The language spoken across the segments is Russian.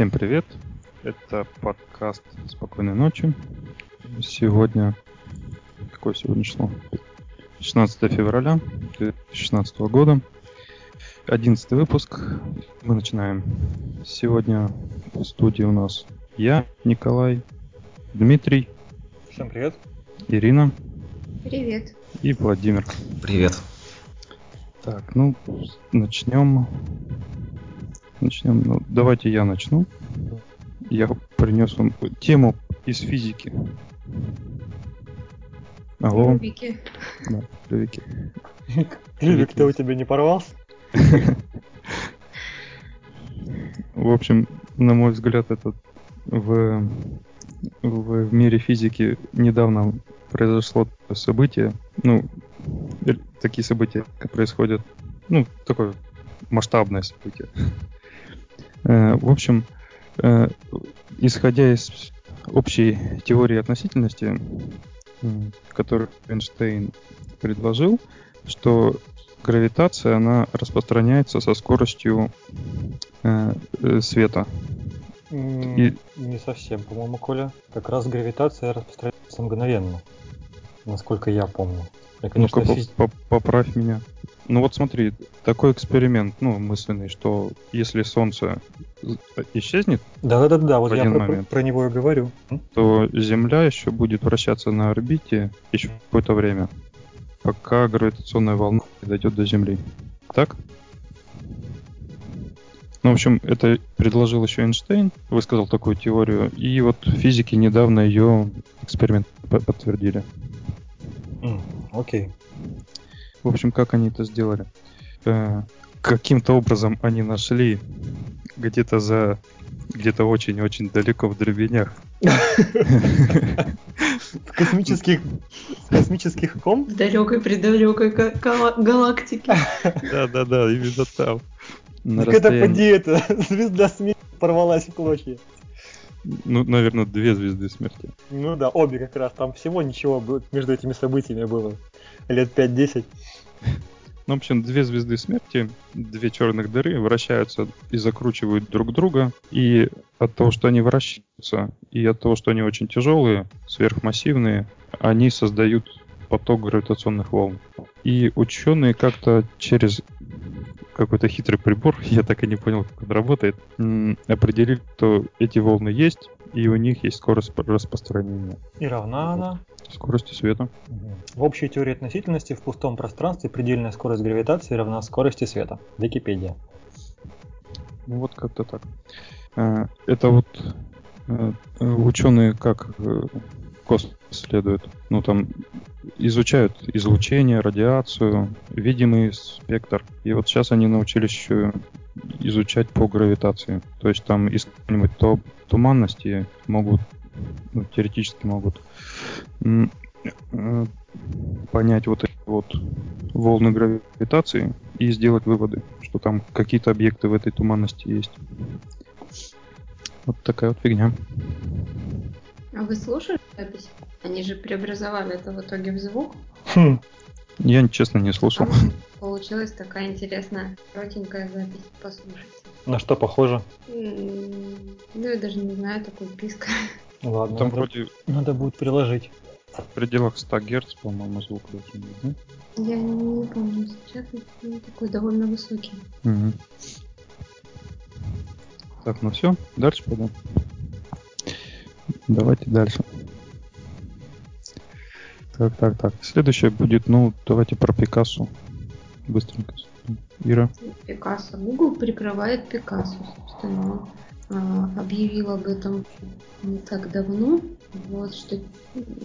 Всем привет! Это подкаст «Спокойной ночи». Сегодня... Какое сегодня число? 16 февраля 2016 года. 11 выпуск. Мы начинаем. Сегодня в студии у нас я, Николай, Дмитрий. Всем привет. Ирина. Привет. И Владимир. Привет. Так, ну, начнем. Начнем. Ну, давайте я начну. Я принес вам тему из физики. Алло. Клювики. Да, клювики. Клювик-то у тебя не порвался? В общем, на мой взгляд, это в, в, в мире физики недавно произошло событие, ну, э, такие события происходят, ну, такое масштабное событие. Э, в общем, э, исходя из общей теории относительности, которую Эйнштейн предложил, что гравитация, она распространяется со скоростью э, света. И... Не совсем, по-моему, Коля. Как раз гравитация распространяется мгновенно, насколько я помню. Я, конечно, ну-ка, физ... поправь меня. Ну вот смотри, такой эксперимент, ну, мысленный, что если Солнце исчезнет, да-да-да, вот я про, момент, про него и говорю, то Земля еще будет вращаться на орбите еще какое-то время, пока гравитационная волна дойдет до Земли. Так? Ну, в общем, это предложил еще Эйнштейн, высказал такую теорию, и вот физики недавно ее эксперимент подтвердили. Окей. Okay. В общем, как они это сделали? Э, каким-то образом они нашли где-то за где-то очень-очень далеко в дробинях. В космических, космических ком? В далекой-предалекой галактике. Да-да-да, именно там. Так это поди это, звезда смерти порвалась в клочья. Ну, наверное, две звезды смерти. Ну да, обе как раз. Там всего ничего между этими событиями было. Лет 5-10. Ну, в общем, две звезды смерти, две черных дыры вращаются и закручивают друг друга. И от того, что они вращаются, и от того, что они очень тяжелые, сверхмассивные, они создают поток гравитационных волн. И ученые как-то через какой-то хитрый прибор, я так и не понял, как он работает, определили, что эти волны есть, и у них есть скорость распространения. И равна она? Скорости света. В общей теории относительности в пустом пространстве предельная скорость гравитации равна скорости света. Википедия. Ну вот как-то так. Э, это вот э, ученые как космос исследуют. Ну, там изучают излучение, радиацию, видимый спектр. И вот сейчас они научились еще изучать по гравитации. То есть там из какой-нибудь туманности могут, ну, теоретически могут э, понять вот эти вот волны гравитации и сделать выводы, что там какие-то объекты в этой туманности есть. Вот такая вот фигня. А вы слушали запись? Они же преобразовали это в итоге в звук. Хм. Я, честно, не слушал. А получилась такая интересная, коротенькая запись. Послушайте. На что похоже? Ну, я даже не знаю, такой писк. Ладно, Там надо, вроде... надо будет приложить. В пределах 100 Гц, по-моему, звук должен быть, да? Я не помню сейчас, но такой довольно высокий. Угу. Так, ну все, дальше пойдем. Давайте дальше. Так, так, так. Следующее будет, ну, давайте про Пикассо. Быстренько. Ира. Пикассо. Google прикрывает Пикассо, собственно. Он объявил об этом не так давно. Вот что,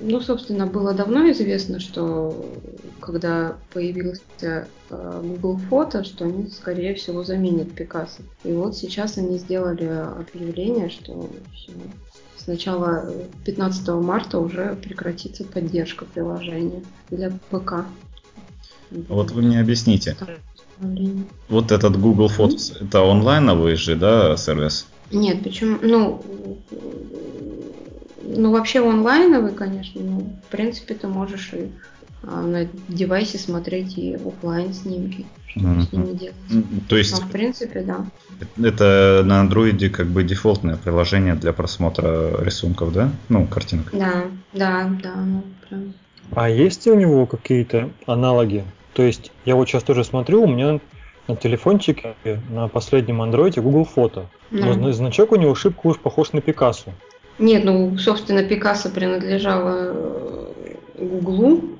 ну, собственно, было давно известно, что когда появился Google Фото, что они, скорее всего, заменят Пикассо. И вот сейчас они сделали объявление, что все, с начала 15 марта уже прекратится поддержка приложения для ПК. Вот вы мне объясните. Вот этот Google Photos, это онлайновый же, да, сервис? Нет, почему? Ну, ну вообще онлайновый, конечно, но в принципе ты можешь и а на девайсе смотреть и офлайн снимки, что mm-hmm. с ними делать. То есть, Но, в принципе, да. Это на андроиде как бы дефолтное приложение для просмотра рисунков, да? Ну, картинок. Да, да, да. Ну, прям. А есть у него какие-то аналоги? То есть я вот сейчас тоже смотрю, у меня на телефончике на последнем андроиде Google Фото. Но mm. значок у него шибко уж похож на Пикассо. Нет, ну, собственно, Пикассо принадлежало Гуглу,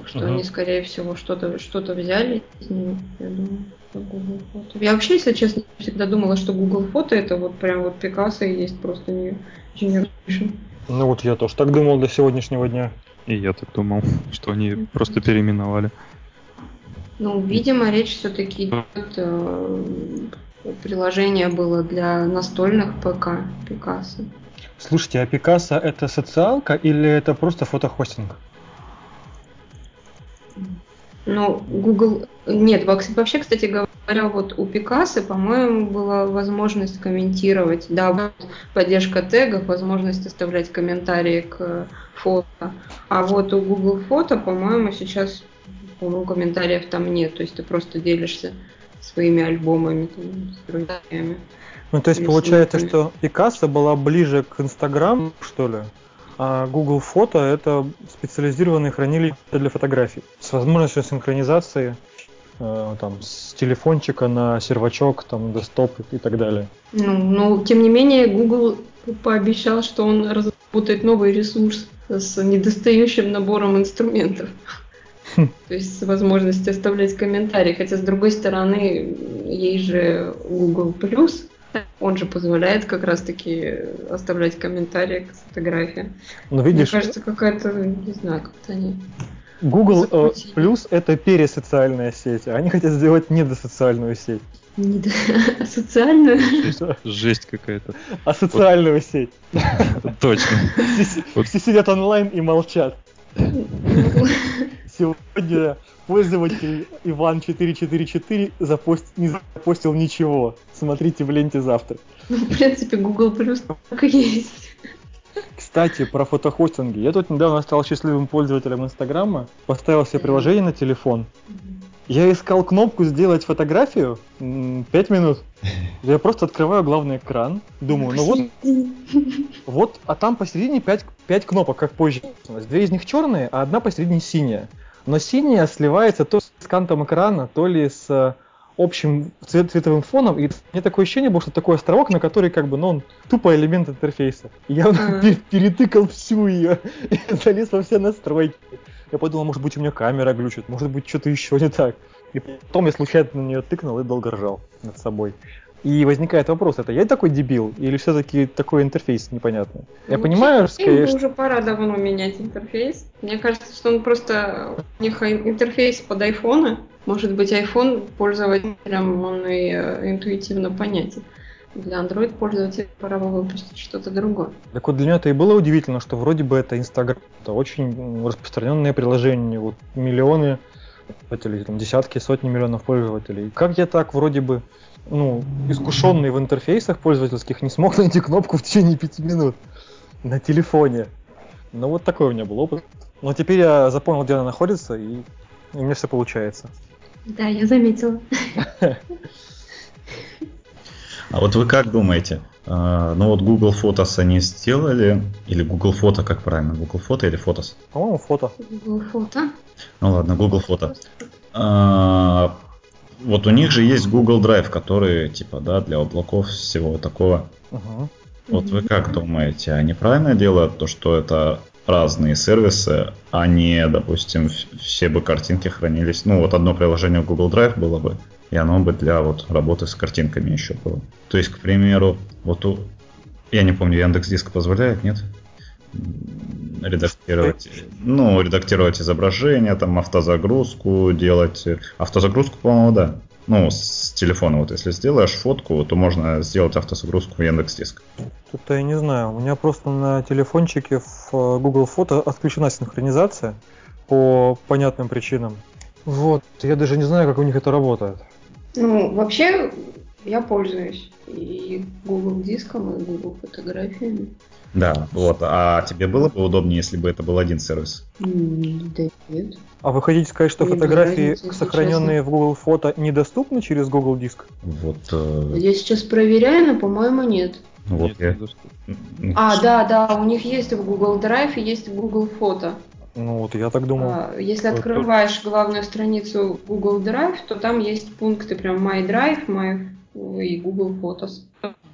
так что угу. они, скорее всего, что-то что взяли из него, я думаю. Google фото. Я вообще, если честно, всегда думала, что Google фото это вот прям вот Пикассо и есть просто не Generation. Ну вот я тоже так думал до сегодняшнего дня. И я так думал, что они mm-hmm. просто переименовали. Ну, видимо, речь все-таки идет э, приложение было для настольных ПК Пикассо. Слушайте, а Пикассо это социалка или это просто фотохостинг? Ну, Google... Нет, вообще, кстати говоря, вот у Пикассо, по-моему, была возможность комментировать. Да, поддержка тегов, возможность оставлять комментарии к фото. А вот у Google Фото, по-моему, сейчас по-моему, комментариев там нет. То есть ты просто делишься своими альбомами, там, с друзьями. Ну, то есть получается, что Пикассо была ближе к Инстаграму, что ли? А Google Фото это специализированное хранилище для фотографий с возможностью синхронизации э, там, с телефончика на сервачок, там, десктоп и так далее. Ну, но тем не менее, Google пообещал, что он разработает новый ресурс с недостающим набором инструментов. Хм. То есть с возможностью оставлять комментарии. Хотя, с другой стороны, есть же Google Plus, он же позволяет как раз-таки оставлять комментарии к фотографии. Ну, видишь, Мне кажется, какая-то, не знаю, как-то они... Google э, Plus это пересоциальная сеть, а они хотят сделать недосоциальную сеть. Недо... Социальную? Жесть какая-то. А социальную сеть. Точно. Все сидят онлайн и молчат. Сегодня пользователь Иван444 запост... не запостил ничего. Смотрите в ленте завтра. Ну, в принципе, Google Plus так и есть. Кстати, про фотохостинги. Я тут недавно стал счастливым пользователем Инстаграма, поставил себе приложение на телефон. Я искал кнопку «Сделать фотографию» 5 минут. Я просто открываю главный экран, думаю, ну вот, вот, а там посередине 5, 5 кнопок, как позже. Две из них черные, а одна посередине синяя но синяя сливается то с кантом экрана, то ли с общим цвет цветовым фоном, и мне такое ощущение было, что такой островок, на который как бы, ну, он тупо элемент интерфейса. И я uh-huh. перетыкал всю ее, и залез во все настройки. Я подумал, может быть, у меня камера глючит, может быть, что-то еще не так. И потом я случайно на нее тыкнул и долго ржал над собой. И возникает вопрос, это я такой дебил или все-таки такой интерфейс непонятный? Я ну, понимаю, что... уже пора давно менять интерфейс. Мне кажется, что он просто... У них интерфейс под айфона. Может быть, iPhone пользователям он и э, интуитивно понятен. Для Android пользователя пора бы выпустить что-то другое. Так вот для меня это и было удивительно, что вроде бы это Instagram, это очень распространенное приложение, вот миллионы пользователей, там десятки, сотни миллионов пользователей. Как я так вроде бы ну, искушенный в интерфейсах пользовательских, не смог найти кнопку в течение пяти минут на телефоне. Ну, вот такой у меня был опыт. Но теперь я запомнил, где она находится, и, и у меня все получается. Да, я заметила. А вот вы как думаете? А, ну вот Google Photos они сделали, или Google Фото, как правильно, Google Фото или Photos? По-моему, фото. Google Фото. Ну ладно, Google Фото. Вот у них же есть Google Drive, который, типа, да, для облаков всего такого. Uh-huh. Вот вы как думаете, они правильно делают то, что это разные сервисы, а не, допустим, все бы картинки хранились. Ну, вот одно приложение в Google Drive было бы, и оно бы для вот работы с картинками еще было. То есть, к примеру, вот у... Я не помню, Яндекс Диск позволяет, нет? Редактировать, ну, редактировать изображение, там, автозагрузку делать. Автозагрузку, по-моему, да. Ну, с телефона вот если сделаешь фотку, то можно сделать автозагрузку в Яндекс.Диск. Тут я не знаю. У меня просто на телефончике в э, Google Фото отключена синхронизация по понятным причинам. Вот, я даже не знаю, как у них это работает. Ну, вообще, Я пользуюсь и Google диском, и Google фотографиями. Да, вот. А тебе было бы удобнее, если бы это был один сервис? Да нет. А вы хотите сказать, что Мне фотографии, разницы, сохраненные если в Google Фото, недоступны через Google Диск? Вот. э, Я сейчас проверяю, но, по-моему, нет. вот Нет, я. А, да, да, у них есть в Google Drive и есть в Google Фото. Ну вот я так думал. А, Если открываешь главную страницу Google Drive, то там есть пункты прям My Drive, My и Google Photos.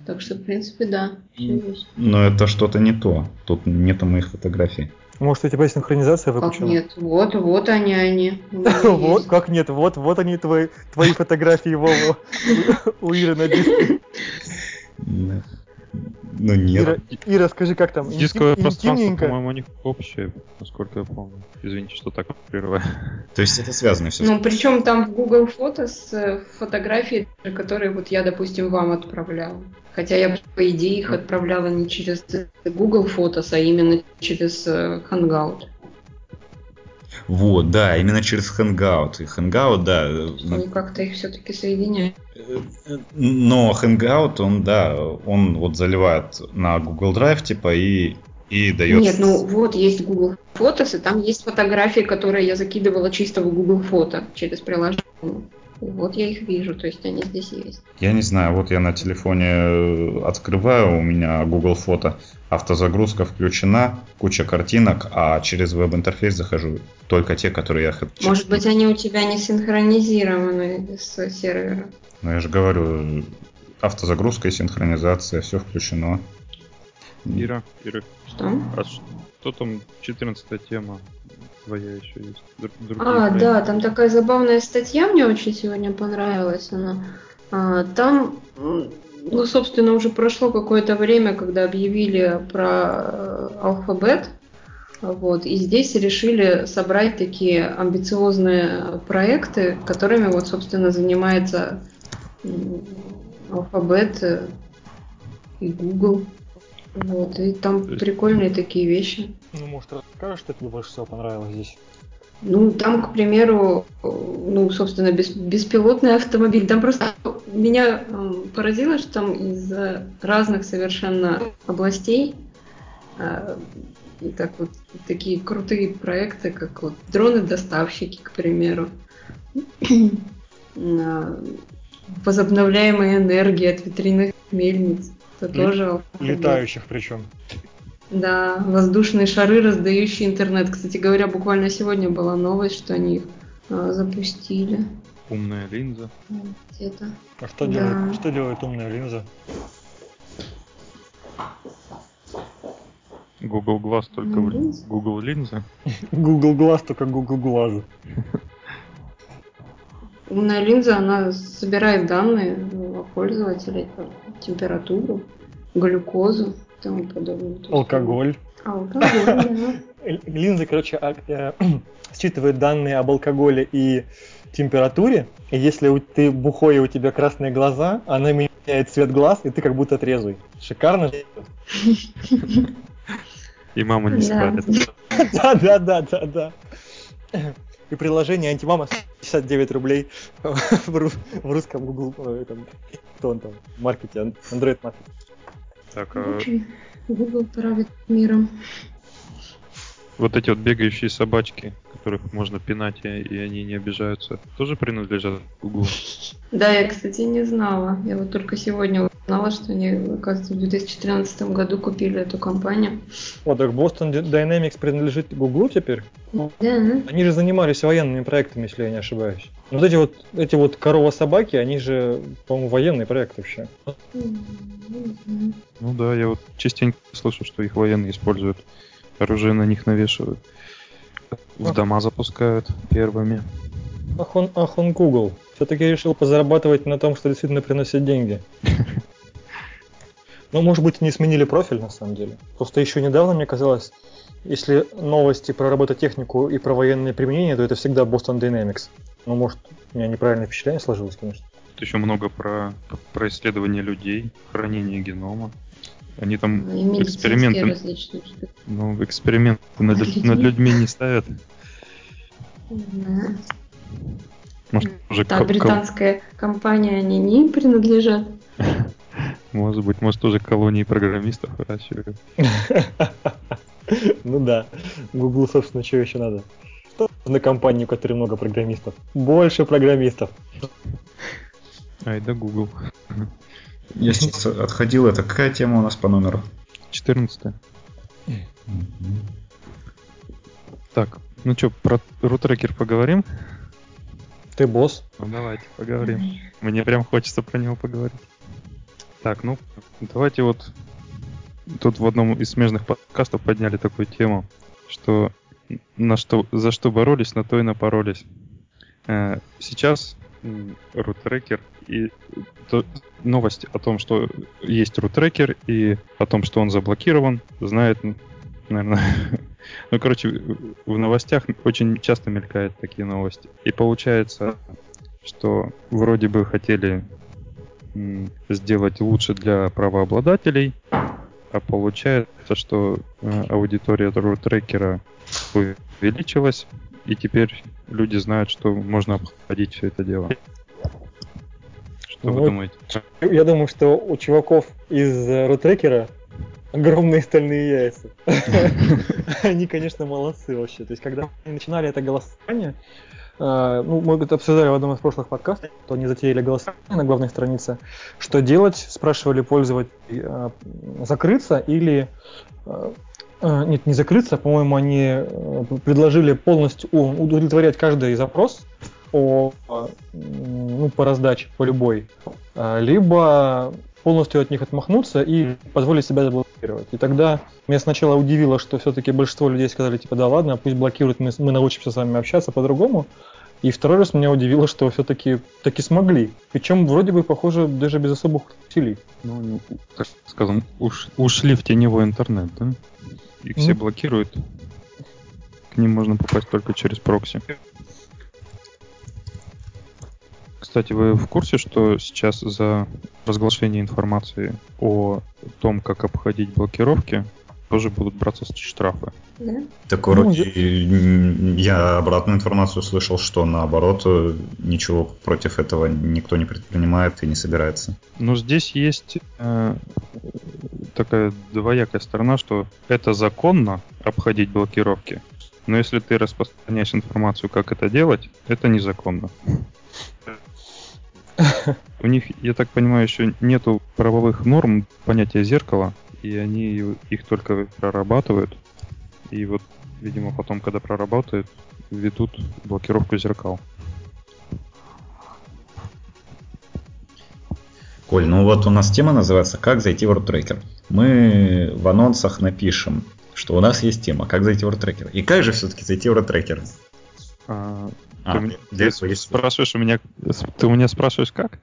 Так что, в принципе, да, все М. есть. Но это что-то не то. Тут нету моих фотографий. Может, у тебя синхронизация Как выключена? нет? Вот, вот они, они. Вот, как нет, вот, вот они твои, твои фотографии, Вова, у у Иры на диске. Ну нет. Ира, Ира, скажи, как там? Интим- Дисковое пространство, по-моему, у них общее, насколько я помню. Извините, что так прерываю. То есть это связано все. Ну, причем там в Google Photos э, фотографии, которые вот я, допустим, вам отправляла. Хотя я, по идее, их отправляла не через Google Photos, а именно через э, Hangout. Вот, да, именно через Hangout. И Hangout, да. Они как-то их все-таки соединяют. э, Но Hangout, он, да, он вот заливает на Google Drive, типа, и, и дает... Нет, ну вот есть Google Photos, и там есть фотографии, которые я закидывала чисто в Google Фото через приложение. Вот я их вижу, то есть они здесь есть. Я не знаю, вот я на телефоне э, открываю, у меня Google Фото, автозагрузка включена, куча картинок, а через веб-интерфейс захожу только те, которые я хочу. Может быть, они у тебя не синхронизированы с сервера. Ну, я же говорю, автозагрузка и синхронизация, все включено. Ира, Ира, Что? а что там 14 тема твоя еще есть? Дру- другие А, проекты? да, там такая забавная статья мне очень сегодня понравилась. Она. А, там, ну, собственно, уже прошло какое-то время, когда объявили про э, алфабет. Вот, и здесь решили собрать такие амбициозные проекты, которыми вот, собственно, занимается алфабет э, и Google. Вот, и там есть- прикольные такие вещи. Ну, может, расскажешь, что тебе больше всего понравилось здесь? Ну, там, к примеру, э, ну, собственно, бес- беспилотный автомобиль. Там просто меня эм, поразило, что там из э, разных совершенно областей э, и так вот такие крутые проекты, как вот дроны-доставщики, к примеру. На Возобновляемая энергия от ветряных мельниц. Это тоже. Летающих причем. Да, воздушные шары, раздающие интернет. Кстати говоря, буквально сегодня была новость, что они их а, запустили. Умная линза. Где-то. А что, Да. делает, что делает умная линза? Google Glass только в линза. Google линза. Google Glass только Google глаза. Умная линза, она собирает данные пользователей, температуру, глюкозу и тому подобное. То есть, Алкоголь. Алкоголь, да. Л- Линза, короче, а- э, считывает данные об алкоголе и температуре, и если у- ты бухой и у тебя красные глаза, она меняет цвет глаз, и ты как будто трезвый. Шикарно. И мама не спалит. Да, да, да, да, да. И приложение антимама 69 рублей в, ру- в русском Google, э, этом, кто он там, маркете, Android маркете. Так, а общем, Google правит миром. Вот эти вот бегающие собачки, которых можно пинать, и, и они не обижаются, тоже принадлежат Google. Да, я, кстати, не знала. Я вот только сегодня узнала, что они, оказывается, в 2013 году купили эту компанию. О, так Boston Dy- Dynamics принадлежит Google теперь? Да. Они же занимались военными проектами, если я не ошибаюсь. Вот эти вот, эти вот корова-собаки, они же, по-моему, военный проект вообще. Знаю. Ну да, я вот частенько слышу, что их военные используют. Оружие на них навешивают. В дома запускают первыми. Ах он, ах он Google. Все-таки решил позарабатывать на том, что действительно приносит деньги. Ну, может быть, не сменили профиль на самом деле. Просто еще недавно мне казалось, если новости про робототехнику и про военные применения, то это всегда Boston Dynamics. Ну, может, у меня неправильное впечатление сложилось, конечно. Тут еще много про, про исследование людей, хранение генома. Они там И эксперименты, ну, эксперименты над, Над над людьми? не ставят. Да. Может, уже Та британская компания, они не принадлежат. Может быть, может, уже колонии программистов выращивают. Ну да. Google, собственно, что еще надо? Что на компанию, у которой много программистов? Больше программистов. Ай да Google. Я сейчас отходил, это какая тема у нас по номеру? 14. Так, ну что, про рутрекер поговорим? Ты босс. Ну давайте, поговорим. Мне прям хочется про него поговорить. Так, ну, давайте вот тут в одном из смежных подкастов подняли такую тему, что на что, за что боролись, на то и напоролись. Э, сейчас рутрекер и то, новость о том, что есть рутрекер и о том, что он заблокирован, знает, наверное, ну, короче, в новостях очень часто мелькают такие новости. И получается, что вроде бы хотели сделать лучше для правообладателей, а получается, что э, аудитория трекера увеличилась, и теперь люди знают, что можно обходить все это дело. Что ну, вы думаете? Я думаю, что у чуваков из рутрекера огромные стальные яйца. Они, конечно, молодцы вообще. То есть, когда они начинали это голосование, э, ну, мы это обсуждали в одном из прошлых подкастов, то они затеяли голосование на главной странице. Что делать? Спрашивали пользователей, э, закрыться или э, нет, не закрыться, по-моему, они предложили полностью удовлетворять каждый запрос по, ну, по раздаче, по любой, либо полностью от них отмахнуться и позволить себя заблокировать. И тогда меня сначала удивило, что все-таки большинство людей сказали, типа, да ладно, пусть блокируют, мы, мы научимся с вами общаться по-другому. И второй раз меня удивило, что все-таки таки смогли. Причем вроде бы, похоже, даже без особых усилий. Ну, так скажем, уш, ушли в теневой интернет, да? Mm. все блокируют. К ним можно попасть только через прокси. Кстати, вы в курсе, что сейчас за разглашение информации о том, как обходить блокировки, тоже будут браться штрафы? Да. Так вроде ну, я обратную информацию слышал, что наоборот ничего против этого никто не предпринимает и не собирается. Но здесь есть э, такая двоякая сторона, что это законно обходить блокировки, но если ты распространяешь информацию, как это делать, это незаконно. У них, я так понимаю, еще нету правовых норм понятия зеркала, и они их только прорабатывают. И вот, видимо, потом, когда проработают, ведут блокировку зеркал. Коль, ну вот у нас тема называется «Как зайти в WordTracker». Мы в анонсах напишем, что у нас есть тема «Как зайти в WordTracker». И как же все-таки зайти в WordTracker? А, а, ты, ты, ты спрашиваешь у меня, ты у меня спрашиваешь как?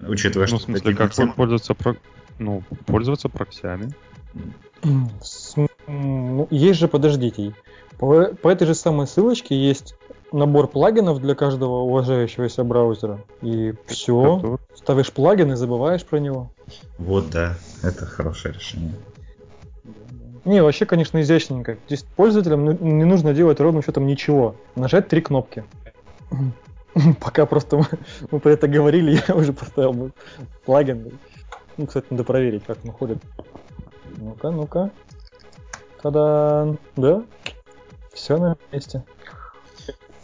Учитывая, ну, что в смысле, как тема. пользоваться, про... ну, пользоваться проксями. Ну, есть же, подождите, по, по этой же самой ссылочке есть набор плагинов для каждого уважающегося браузера. И все, Который? ставишь плагин и забываешь про него. Вот, да, это хорошее решение. Не, вообще, конечно, изящненько. Здесь пользователям ну, не нужно делать ровным счетом ничего. Нажать три кнопки. Пока просто мы, мы про это говорили, я уже поставил плагин. Ну, кстати, надо проверить, как он ходит. Ну-ка, ну-ка. Тогда, да, все на месте.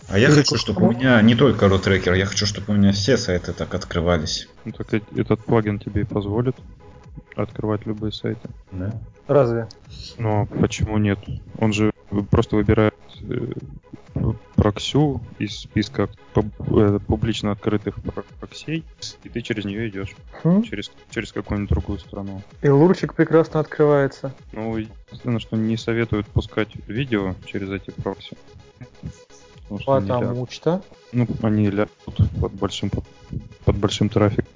А я хочу, чтобы у меня не только ротрекер, я хочу, чтобы у меня все сайты так открывались. Ну так этот плагин тебе позволит открывать любые сайты. Да. Разве? Ну, а почему нет? Он же просто выбирает э, проксю из списка э, публично открытых проксей, и ты через нее идешь. Хм? Через, через какую-нибудь другую страну. И лурчик прекрасно открывается. Ну, единственное, что не советуют пускать видео через эти прокси. Потому что, Потому что? Ну, они лягут под большим, под, под большим трафиком.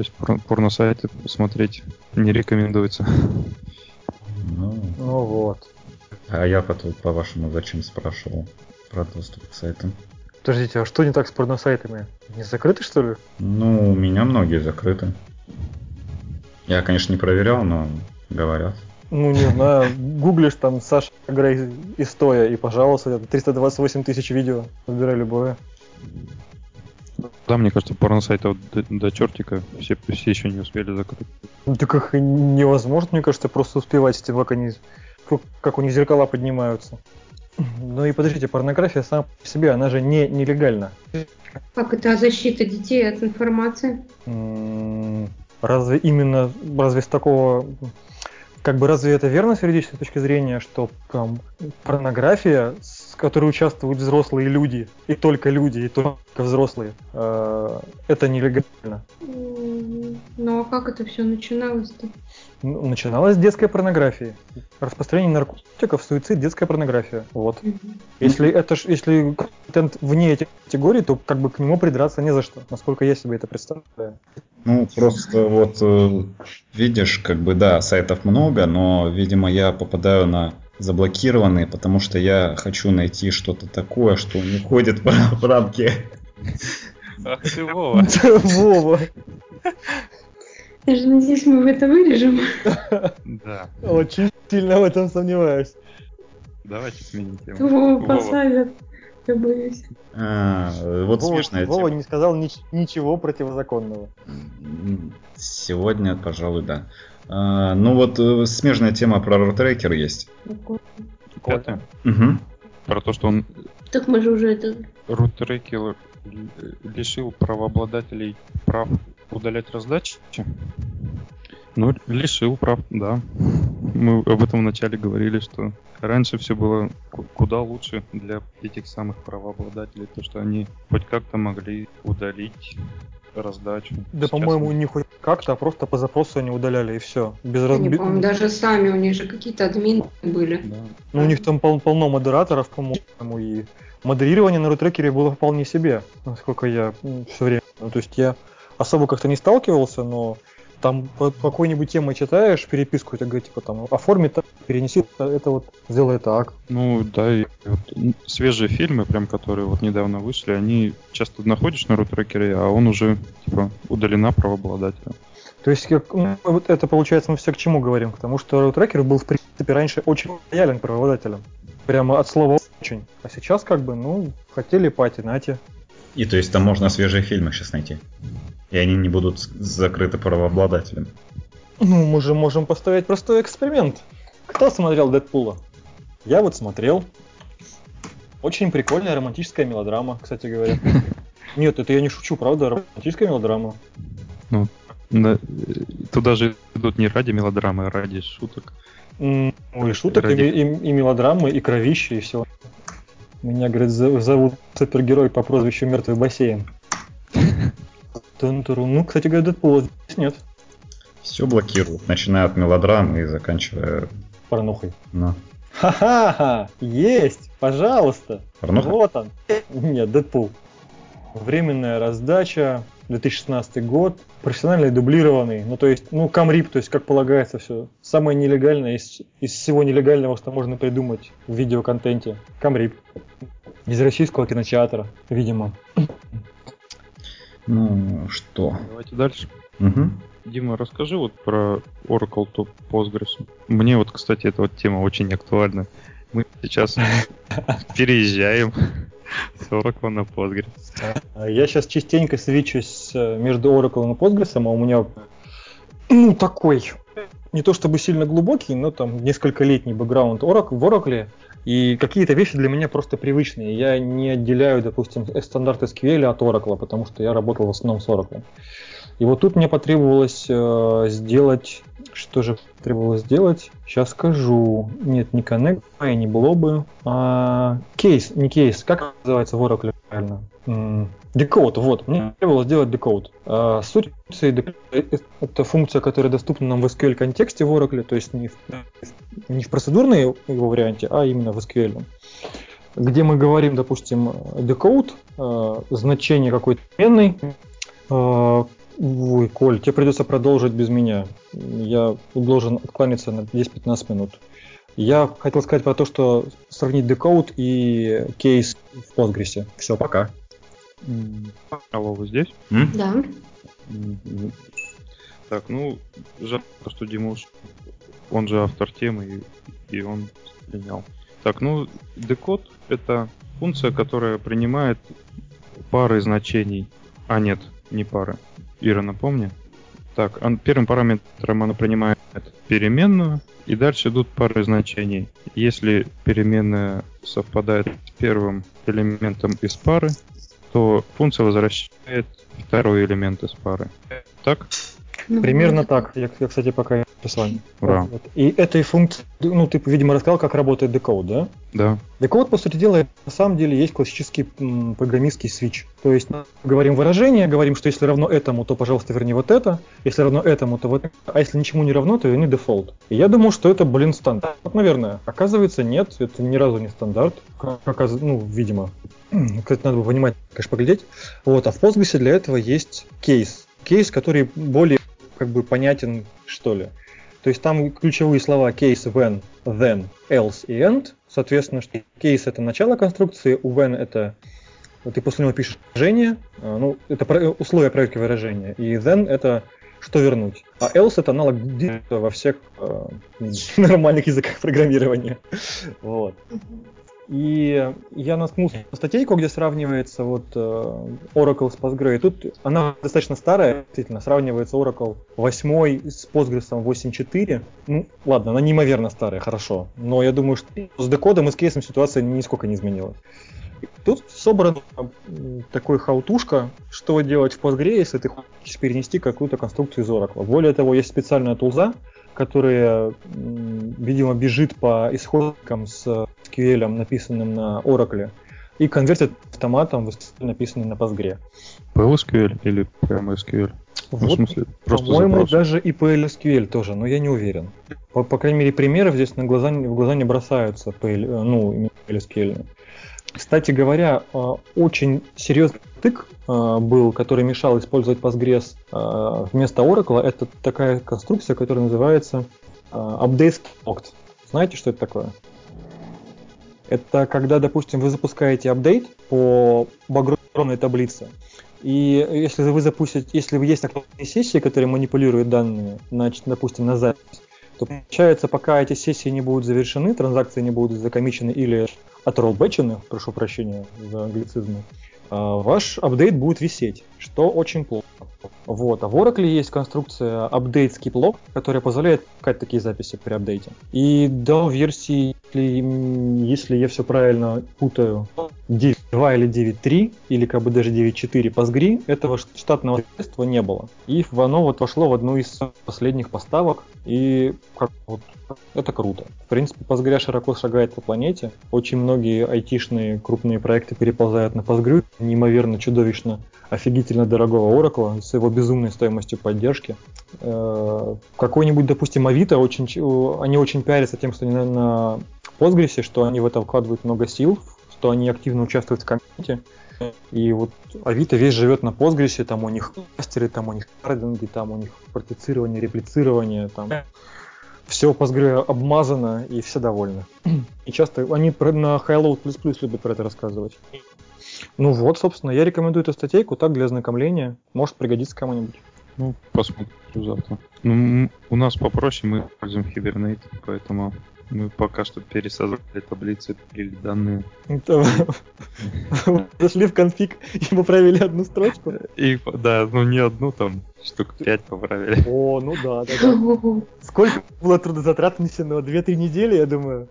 То есть порно-сайты смотреть не рекомендуется. Ну, ну вот. А я потом, по-вашему, зачем спрашивал про доступ к сайтам? Подождите, а что не так с порно-сайтами? Не закрыты, что ли? Ну, у меня многие закрыты. Я, конечно, не проверял, но говорят. Ну, не знаю, гуглишь там Саша Грей стоя и, пожалуйста, 328 тысяч видео, выбирай любое. Да, мне кажется, порносайтов до, до чертика все, все еще не успели закрыть. Ну, так их невозможно, мне кажется, просто успевать с тем, как они, как у них зеркала поднимаются. Ну и подождите, порнография сама по себе, она же не нелегальна. Как это защита детей от информации? Разве именно, разве с такого как бы разве это верно с юридической точки зрения, что там порнография, с которой участвуют взрослые люди, и только люди, и только взрослые, э, это нелегально? Ну а как это все начиналось-то? Ну, начиналось с детской порнографии. Распространение наркотиков, суицид, детская порнография. Вот. Если это если контент вне этих категорий, то как бы к нему придраться не за что, насколько я себе это представляю. Ну, просто вот э, видишь, как бы, да, сайтов много, но, видимо, я попадаю на заблокированные, потому что я хочу найти что-то такое, что не входит в рамки. Ах ты, Вова. Вова. Я же надеюсь, мы в это вырежем. Да. Очень сильно в этом сомневаюсь. Давайте сменим тему. Вова посадят. Я боюсь. А, вот Вова, смешная Вова тема. не сказал нич- ничего противозаконного. Сегодня, пожалуй, да. А, ну вот э, смежная тема про рутрекер есть. Пятое. Угу. Про то, что он Так мы же уже это... рутрекер лишил правообладателей прав удалять раздачи. Ну, лишил прав, да. Мы об этом вначале говорили, что раньше все было куда лучше для этих самых правообладателей, то что они хоть как-то могли удалить раздачу. Да, Сейчас по-моему, не хоть как-то, а просто по запросу они удаляли и все. Без Они, разби- по-моему, даже сами, у них же какие-то админы были. Да. Ну, у них там пол- полно модераторов, по-моему, и модерирование на рутрекере было вполне себе, насколько я все время. Ну, то есть я особо как-то не сталкивался, но там по какой-нибудь темы читаешь переписку, это говорит, типа там, оформи так, перенеси это вот, сделай так. Ну да, и вот свежие фильмы, прям которые вот недавно вышли, они часто находишь на рутрекере, а он уже типа удалена правообладателя. То есть как, ну, вот это получается мы все к чему говорим? К тому, что рутрекер был в принципе раньше очень лоялен правообладателям. Прямо от слова очень. А сейчас как бы, ну, хотели пати, нате. И то есть там можно свежие фильмы сейчас найти. И они не будут закрыты правообладателем. Ну, мы же можем поставить простой эксперимент. Кто смотрел Дэдпула? Я вот смотрел. Очень прикольная романтическая мелодрама, кстати говоря. Нет, это я не шучу, правда, романтическая мелодрама. Ну, да, туда же идут не ради мелодрамы, а ради шуток. Ну, и шуток, ради... и, и, и мелодрамы, и кровища, и все. Меня, говорит, зовут супергерой по прозвищу Мертвый бассейн. Ну, кстати говоря, Дэдпула здесь нет. Все блокируют, начиная от мелодрамы и заканчивая... Порнухой. Ну. Ха-ха-ха! Есть! Пожалуйста! Порнуха? Вот он! Нет, Дэдпул. Временная раздача, 2016 год, профессиональный дублированный, ну то есть, ну камрип, то есть как полагается все. Самое нелегальное из, из всего нелегального, что можно придумать в видеоконтенте. Камрип. Из российского кинотеатра, видимо. Ну, что? Давайте дальше. Угу. Дима, расскажи вот про Oracle to Postgres. Мне вот, кстати, эта вот тема очень актуальна. Мы сейчас переезжаем Oracle на Postgres. Я сейчас частенько свечусь между Oracle и Postgres, а у меня ну, такой, не то чтобы сильно глубокий, но там несколько летний бэкграунд Oracle, в Oracle, и какие-то вещи для меня просто привычные. Я не отделяю, допустим, стандарт SQL от Oracle, потому что я работал в основном с Oracle. И вот тут мне потребовалось э, сделать... Что же требовалось сделать? Сейчас скажу. Нет, не Connect, не блобы, а кейс, не кейс. Как называется в Oracle правильно? Decode, вот. Мне требовалось сделать decode. А, суть функции это функция, которая доступна нам в SQL контексте в Oracle, то есть не в, не в процедурной его варианте, а именно в SQL. Где мы говорим, допустим, decode, э, значение какой-то переменной, э, Ой, Коль, тебе придется продолжить без меня. Я должен откланяться на 10-15 минут. Я хотел сказать про то, что сравнить decode и кейс в Postgres. Все, пока. Алло, вы здесь? М? Да. Так, ну, жалко, что Дима уж он же автор темы, и, и он принял. Так, ну, декод — это функция, которая принимает пары значений. А, нет, не пары. Ира, напомни. Так, он, первым параметром она принимает переменную, и дальше идут пары значений. Если переменная совпадает с первым элементом из пары, то функция возвращает второй элемент из пары. Так? Ну, Примерно так. Я, я, кстати, пока с вами. Ура. Вот. И этой функции, ну, ты, видимо, рассказал, как работает decode, да? Да. Decode, по сути дела, на самом деле есть классический м, программистский свич. То есть мы говорим выражение, говорим, что если равно этому, то, пожалуйста, верни вот это. Если равно этому, то вот это. А если ничему не равно, то верни дефолт. И я думал, что это, блин, стандарт. Вот, наверное. Оказывается, нет, это ни разу не стандарт. Как, оказ... ну, видимо. Кстати, надо бы понимать, конечно, поглядеть. Вот, а в Postgres для этого есть case. Case, который более как бы понятен, что ли. То есть там ключевые слова case, when, then, else и end. Соответственно, что case это начало конструкции, when это ты после него пишешь выражение, а, ну, это условия проверки выражения, и then это что вернуть. А else это аналог во всех э, нормальных языках программирования. Вот. И я наткнулся на статейку, где сравнивается вот э, Oracle с Postgre. И тут она достаточно старая, действительно, сравнивается Oracle 8 с Postgres 8.4. Ну, ладно, она неимоверно старая, хорошо. Но я думаю, что с декодом и с кейсом ситуация нисколько не изменилась. Тут собран такой хаутушка, что делать в Postgre, если ты хочешь перенести какую-то конструкцию из Oracle. Более того, есть специальная тулза, которая, видимо, бежит по исходникам с SQL, написанным на Oracle, и конвертит автоматом в SQL, написанный на Postgre. PLSQL или прямо SQL? Вот, в смысле, просто по-моему, запрос. даже и PLSQL тоже, но я не уверен. По, по крайней мере, примеров здесь на глаза, в глаза не бросаются PL, э, ну, PLSQL. Кстати говоря, э, очень серьезный тык э, был, который мешал использовать Postgres э, вместо Oracle. Это такая конструкция, которая называется Update Locked. Знаете, что это такое? Это когда, допустим, вы запускаете апдейт по багровой таблице, и если вы запустите, если есть актуальные сессии, которые манипулируют данные, значит, допустим, на запись, то получается, пока эти сессии не будут завершены, транзакции не будут закомичены или отролбэчены, прошу прощения за англицизмы, а, ваш апдейт будет висеть, что очень плохо. Вот. А в Oracle есть конструкция update skip log, которая позволяет пускать такие записи при апдейте. И до версии, если, если я все правильно путаю, 9.2 или 9.3, или как бы даже 9.4 Postgre, этого штатного средства не было. И оно вот вошло в одну из последних поставок, и как, вот, это круто. В принципе, Postgre широко шагает по планете. Очень многие айтишные крупные проекты переползают на Postgre. Неимоверно, чудовищно, офигительно дорогого Oracle с его безумной стоимостью поддержки. Э, какой-нибудь, допустим, Авито, очень, они очень пиарятся тем, что они на, на Postgres, что они в это вкладывают много сил, что они активно участвуют в комьюнити. И вот Авито весь живет на Postgres, там у них мастеры, там у них кардинги, там у них партицирование, реплицирование, там все Postgre обмазано и все довольны. И часто они на Highload++ любят про это рассказывать. Ну вот, собственно, я рекомендую эту статейку так для ознакомления. Может пригодиться кому-нибудь. Ну, посмотрим завтра. Ну, у нас попроще, мы используем Hibernate, поэтому мы пока что пересоздали таблицы, или данные. Зашли в конфиг и поправили одну строчку? И, да, ну не одну, там штук пять поправили. О, ну да, да, да. Сколько было трудозатрат внесено? Две-три недели, я думаю.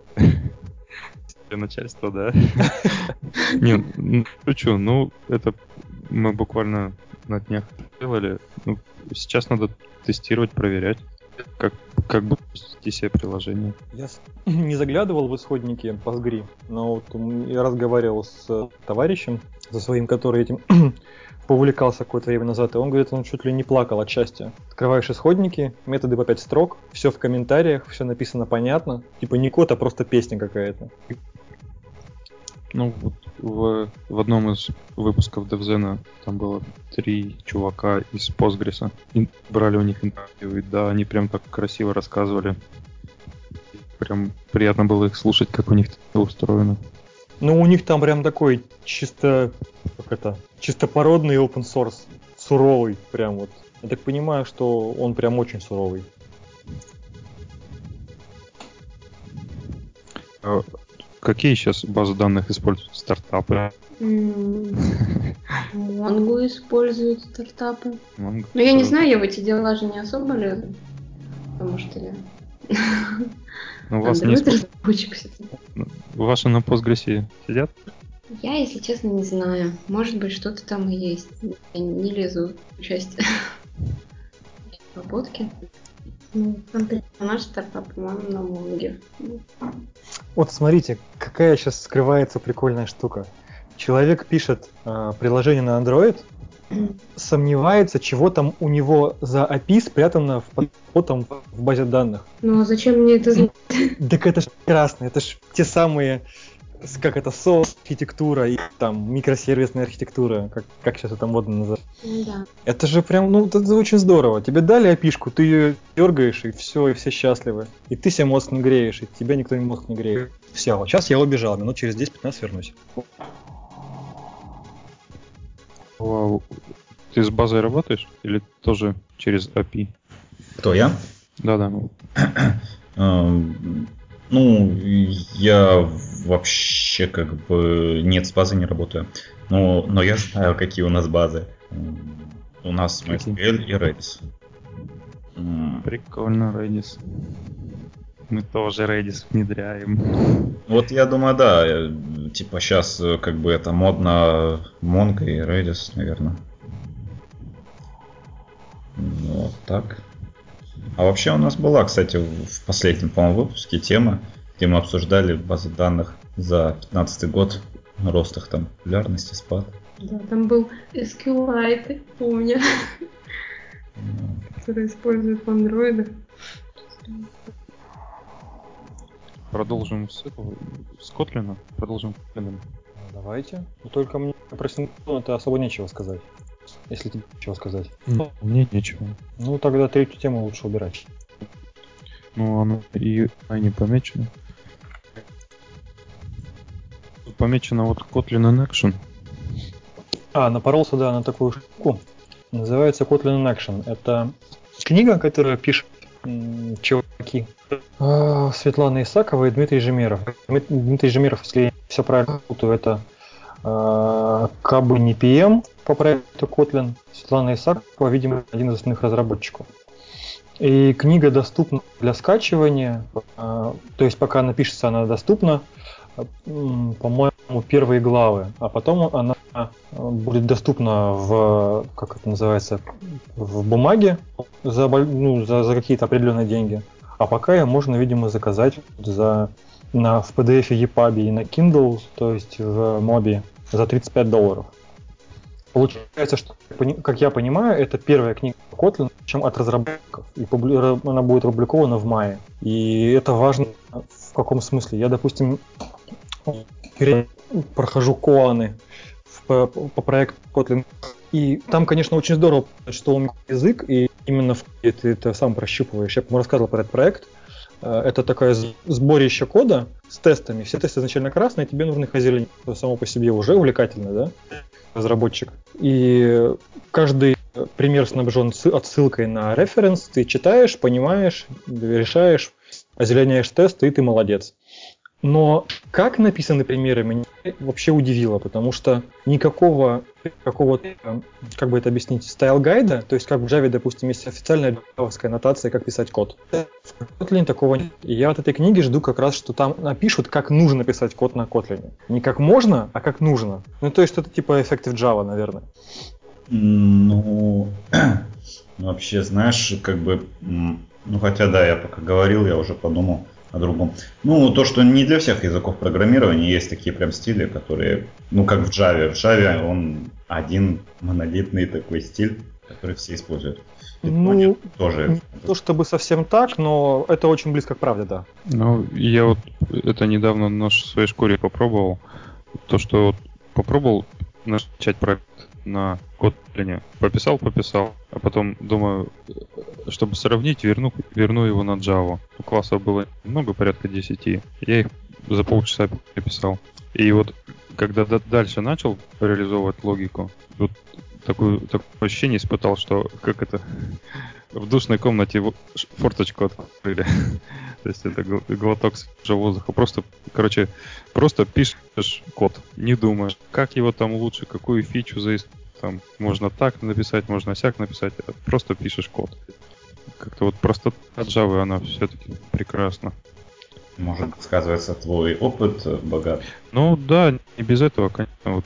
Для начальства, да. Не, ну что, ну это мы буквально на днях делали. Ну, сейчас надо тестировать, проверять, как, как будет вести себе приложение. Я не заглядывал в исходники Postgre, но вот я разговаривал с товарищем, за своим, который этим повлекался какое-то время назад, и он говорит, он чуть ли не плакал от счастья. Открываешь исходники, методы по 5 строк, все в комментариях, все написано понятно. Типа не код, а просто песня какая-то. Ну, вот в, в одном из выпусков DevZen там было три чувака из Postgres. И брали у них интервью, и да, они прям так красиво рассказывали. Прям приятно было их слушать, как у них это устроено. Ну, у них там прям такой чисто, как это, чистопородный open source, суровый прям вот. Я так понимаю, что он прям очень суровый. Какие сейчас базы данных используют стартапы? Монгу используют стартапы. Mongo. Ну, я не знаю, я в эти дела же не особо лезу. Потому что я... Ну, у вас не разработчик Ваши на Postgres сидят? Я, если честно, не знаю. Может быть, что-то там и есть. Я не лезу в часть разработки. Ну, наш стартап, по-моему, на Монге. Вот смотрите, какая сейчас скрывается прикольная штука. Человек пишет э, приложение на Android, сомневается, чего там у него за API спрятано в, потом в базе данных. Ну а зачем мне это знать? Так это ж прекрасно, это ж те самые как это, соус архитектура и там микросервисная архитектура, как, как сейчас это модно называть. Да. Это же прям, ну, это, это очень здорово. Тебе дали опишку, ты ее дергаешь, и все, и все счастливы. И ты себе мозг не греешь, и тебя никто не мозг не греет. Все, вот сейчас я убежал, минут через 10-15 вернусь. Вау. Ты с базой работаешь или тоже через API? Кто, я? Да-да. Эм, ну, я вообще как бы нет, с базой не работаю. Но, но я знаю, какие у нас базы. У нас MySQL и Redis. Прикольно, Redis. Мы тоже Redis внедряем. Вот я думаю, да. Э, типа сейчас э, как бы это модно Mongo и Redis, наверное. Вот так. А вообще у нас была, кстати, в последнем, по-моему, выпуске тема, где мы обсуждали базы данных за 15 год, рост их там популярности, спад. Да, там был SQLite, помню, который используют в андроидах. Продолжим с этого, с Котлина? Продолжим Котлином. Давайте. Но только мне про это особо нечего сказать если тебе нечего сказать. Ну, мне нечего. Ну, тогда третью тему лучше убирать. Ну, оно и не помечено. Помечено вот Kotlin in Action. А, напоролся, да, на такую штуку. Называется Kotlin in Action. Это книга, которую пишут чуваки. А, Светлана Исакова и Дмитрий Жемеров. Дмитрий Жемеров, если я все правильно путаю, это а, Кабы не PM по проекту Kotlin. Светлана Исакова, видимо, один из основных разработчиков. И книга доступна для скачивания, а, то есть пока она пишется, она доступна, по-моему, первые главы, а потом она будет доступна в, как это называется, в бумаге за, ну, за, за какие-то определенные деньги. А пока ее можно, видимо, заказать за, на, в PDF EPUB и на Kindle, то есть в моби за 35 долларов. Получается, что, как я понимаю, это первая книга Kotlin, чем от разработчиков. И она будет опубликована в мае. И это важно в каком смысле. Я, допустим, прохожу коаны по, по проекту Kotlin. И там, конечно, очень здорово, что он язык, и именно в, ты это сам прощупываешь. Я, по рассказывал про этот проект. Э, это такое сборище кода с тестами. Все тесты изначально красные, тебе нужно их озеленить. Само по себе уже увлекательно, да, разработчик. И каждый пример снабжен отсылкой на референс, ты читаешь, понимаешь, решаешь, озеленяешь тест, и ты молодец. Но как написаны примеры, меня вообще удивило, потому что никакого какого-то, как бы это объяснить, style guide -а, то есть как в Java, допустим, есть официальная джавовская нотация, как писать код. В Kotlin такого нет. И я от этой книги жду как раз, что там напишут, как нужно писать код на Kotlin. Не как можно, а как нужно. Ну, то есть это типа Effective Java, наверное. Ну, вообще, знаешь, как бы, ну хотя да, я пока говорил, я уже подумал, о другом. Ну, то, что не для всех языков программирования есть такие прям стили, которые, ну, как в Java. В Java он один монолитный такой стиль, который все используют. Ну, тоже. Не то чтобы совсем так, но это очень близко к правде, да. Ну, я вот это недавно на своей шкуре попробовал. То, что вот попробовал начать проект на Kotlin. Пописал, пописал, а потом думаю, чтобы сравнить, верну, верну его на Java. У классов было много, порядка 10. Я их за полчаса написал. И вот когда дальше начал реализовывать логику, вот такое, такое ощущение испытал, что как это в душной комнате форточку открыли. То есть это глоток свежего воздуха. Просто, короче, просто пишешь код, не думаешь, как его там лучше, какую фичу заискать. Там можно так написать, можно сяк написать, а просто пишешь код. Как-то вот просто от Java она все-таки прекрасна. Может, сказывается твой опыт богат? Ну да, не без этого, конечно. Вот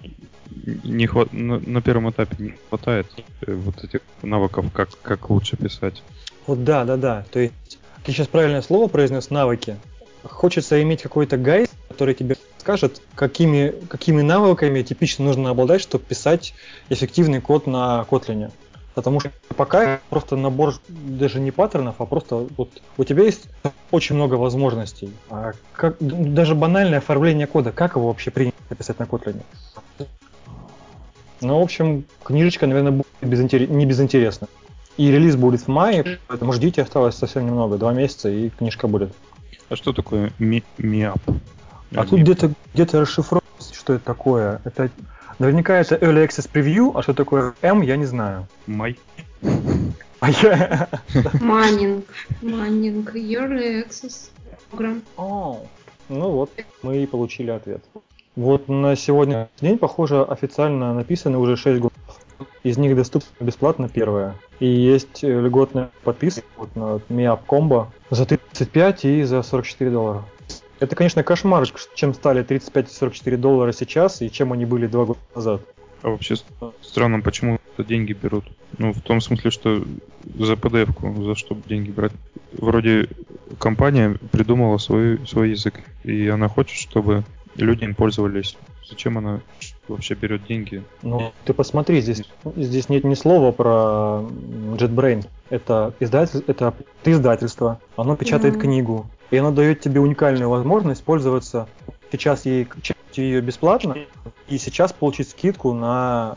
не хват... на, на первом этапе не хватает э, вот этих навыков, как, как лучше писать. Вот да, да, да. То есть ты сейчас правильное слово произнес навыки. Хочется иметь какой-то гайд, который тебе скажет, какими, какими навыками типично нужно обладать, чтобы писать эффективный код на Kotlin. Потому что пока просто набор даже не паттернов, а просто вот у тебя есть очень много возможностей. А как, даже банальное оформление кода, как его вообще принято писать на Kotlin? Ну, в общем, книжечка, наверное, будет безинтер... не безинтересна. И релиз будет в мае, поэтому ждите, осталось совсем немного, два месяца, и книжка будет. А что такое ми МИАП? А тут где-то где расшифровано, что это такое. Это наверняка это Early Access Preview, а что такое M, я не знаю. Май. А я... Маннинг. Маннинг. Early Access программ. Ну вот, мы и получили ответ. Вот на сегодня день, похоже, официально написаны уже 6 годов. Из них доступна бесплатно первая. И есть льготная подписка вот на MiApp Combo за 35 и за 44 доллара. Это, конечно, кошмар, чем стали 35-44 доллара сейчас и чем они были два года назад. А вообще странно, почему деньги берут? Ну, в том смысле, что за PDF-ку, за что деньги брать? Вроде компания придумала свой, свой язык, и она хочет, чтобы люди им пользовались. Зачем она вообще берет деньги? Ну, ты посмотри, здесь, здесь нет ни слова про JetBrain. Это, издатель, это издательство, оно печатает mm-hmm. книгу, и оно дает тебе уникальную возможность пользоваться сейчас ей ее бесплатно, и сейчас получить скидку на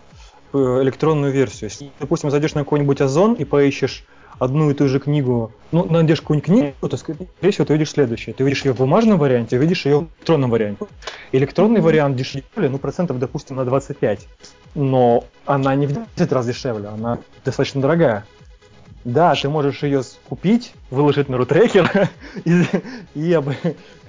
э, электронную версию. Если, допустим, зайдешь на какой-нибудь Озон и поищешь одну и ту же книгу, ну, найдешь какую-нибудь книгу, то, скорее всего, ты увидишь следующее. Ты увидишь ее в бумажном варианте, увидишь ее в электронном варианте. Электронный вариант дешевле, ну, процентов, допустим, на 25. Но она не в 10 раз дешевле, она достаточно дорогая. Да, ты можешь ее купить, выложить на рутрекер и, и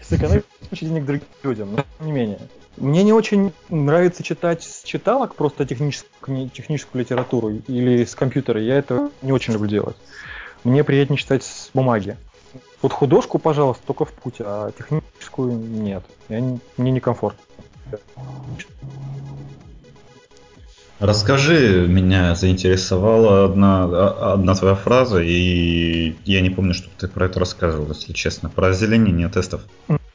сэкономить денег другим людям, но тем не менее. Мне не очень нравится читать с читалок просто техническую, техническую литературу или с компьютера. Я это не очень люблю делать. Мне приятнее читать с бумаги. Вот художку, пожалуйста, только в путь, а техническую нет. Я не, мне некомфортно. Расскажи, меня заинтересовала одна, одна твоя фраза, и я не помню, что ты про это рассказывал, если честно, про озеленение тестов.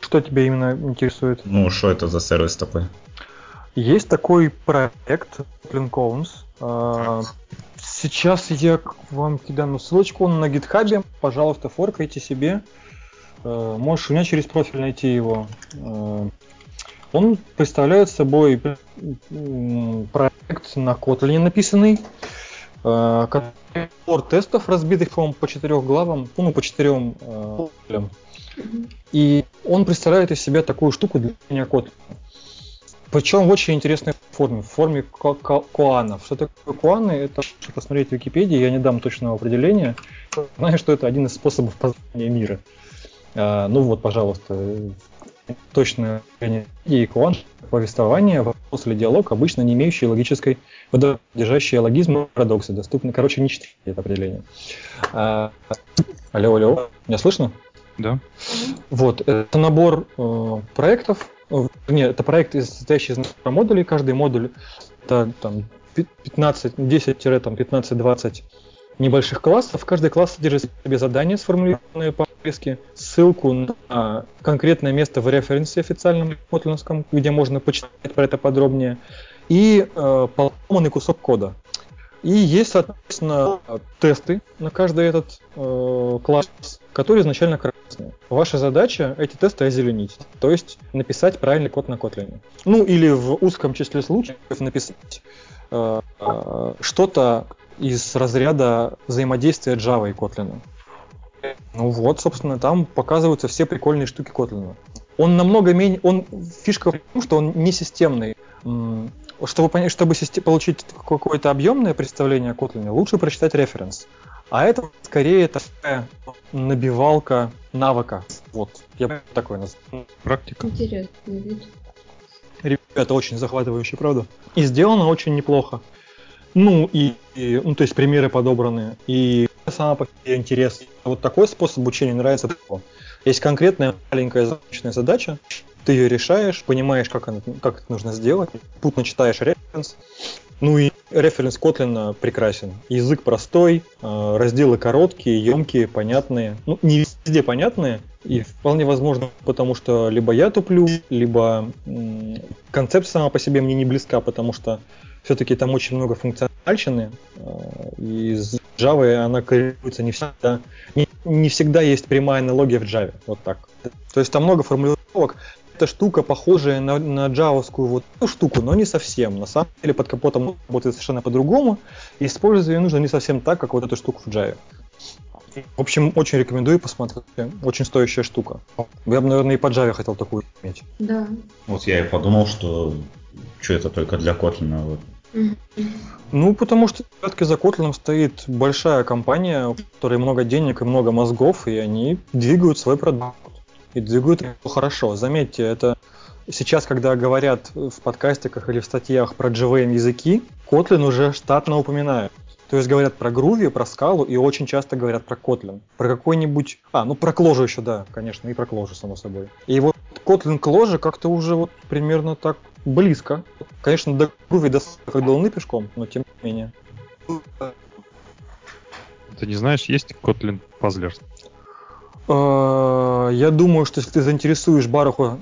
Что тебя именно интересует? Ну, что это за сервис такой? Есть такой проект Lincolns. А, сейчас я вам кидаю ссылочку на гитхабе. Пожалуйста, форкайте себе. А, можешь у меня через профиль найти его. А, он представляет собой проект на Kotlin написанный, набор тестов, разбитых, по по четырех главам, ну, по четырем И он представляет из себя такую штуку для меня Kotlin. Причем в очень интересной форме, в форме коанов. Что такое коаны? Это посмотреть в Википедии, я не дам точного определения. Знаю, что это один из способов познания мира. А, ну вот, пожалуйста, точное и коан повествование, вопрос или диалог, обычно не имеющий логической, держащие логизм парадоксы, доступны. Короче, не читайте это определение. А, алло, алло, меня слышно? Да. Вот, это набор э, проектов, э, нет, это проект, состоящий из модулей, каждый модуль это там 15, 10-15-20 небольших классов. Каждый класс содержит в себе задание, сформулированное по-английски, ссылку на конкретное место в референсе официальном котлинском, где можно почитать про это подробнее, и э, поломанный кусок кода. И есть, соответственно, тесты на каждый этот э, класс, которые изначально красные. Ваша задача эти тесты озеленить, то есть написать правильный код на Kotlin. Ну или в узком числе случаев написать э, э, что-то из разряда взаимодействия Java и Kotlin. Ну вот, собственно, там показываются все прикольные штуки Kotlin. Он намного менее, он фишка в том, что он не системный, Чтобы, понять, чтобы получить какое-то объемное представление о Kotlin, лучше прочитать референс. А это скорее такая набивалка навыка. Вот, я такой называю. Практика. Интересный вид. Ребята, очень захватывающие, правда? И сделано очень неплохо. Ну, и, и ну, то есть примеры подобраны. И сама по себе интерес. Вот такой способ обучения нравится. Есть конкретная маленькая загадочная задача, ты ее решаешь, понимаешь, как, она, как это нужно сделать, путно читаешь референс. Ну и референс Kotlin прекрасен. Язык простой, э, разделы короткие, емкие, понятные. Ну, не везде понятные, и вполне возможно, потому что либо я туплю, либо концепция сама по себе мне не близка, потому что все-таки там очень много функциональщины, э, и с Java она коррелируется не всегда. Не, не всегда есть прямая аналогия в Java. Вот так. То есть там много формулировок. Эта штука похожая на, на джавовскую вот эту штуку, но не совсем. На самом деле под капотом работает совершенно по-другому. И использовать ее нужно не совсем так, как вот эту штуку в Java. В общем, очень рекомендую посмотреть. Очень стоящая штука. Я бы, наверное, и по Java хотел такую иметь. Да. Вот я и подумал, что что это только для Kotlin. Вот. Ну, потому что в за Kotlin стоит большая компания, у которой много денег и много мозгов, и они двигают свой продукт. И двигают его хорошо. Заметьте, это сейчас, когда говорят в подкастиках или в статьях про JVM языки, Kotlin уже штатно упоминают. То есть говорят про Groovy, про скалу и очень часто говорят про Kotlin. Про какой-нибудь... А, ну про Clojure еще, да, конечно, и про Clojure, само собой. И вот Kotlin Clojure как-то уже вот примерно так близко. Конечно, до Groovy до как пешком, но тем не менее. Ты не знаешь, есть Kotlin Puzzlers? А, я думаю, что если ты заинтересуешь Баруху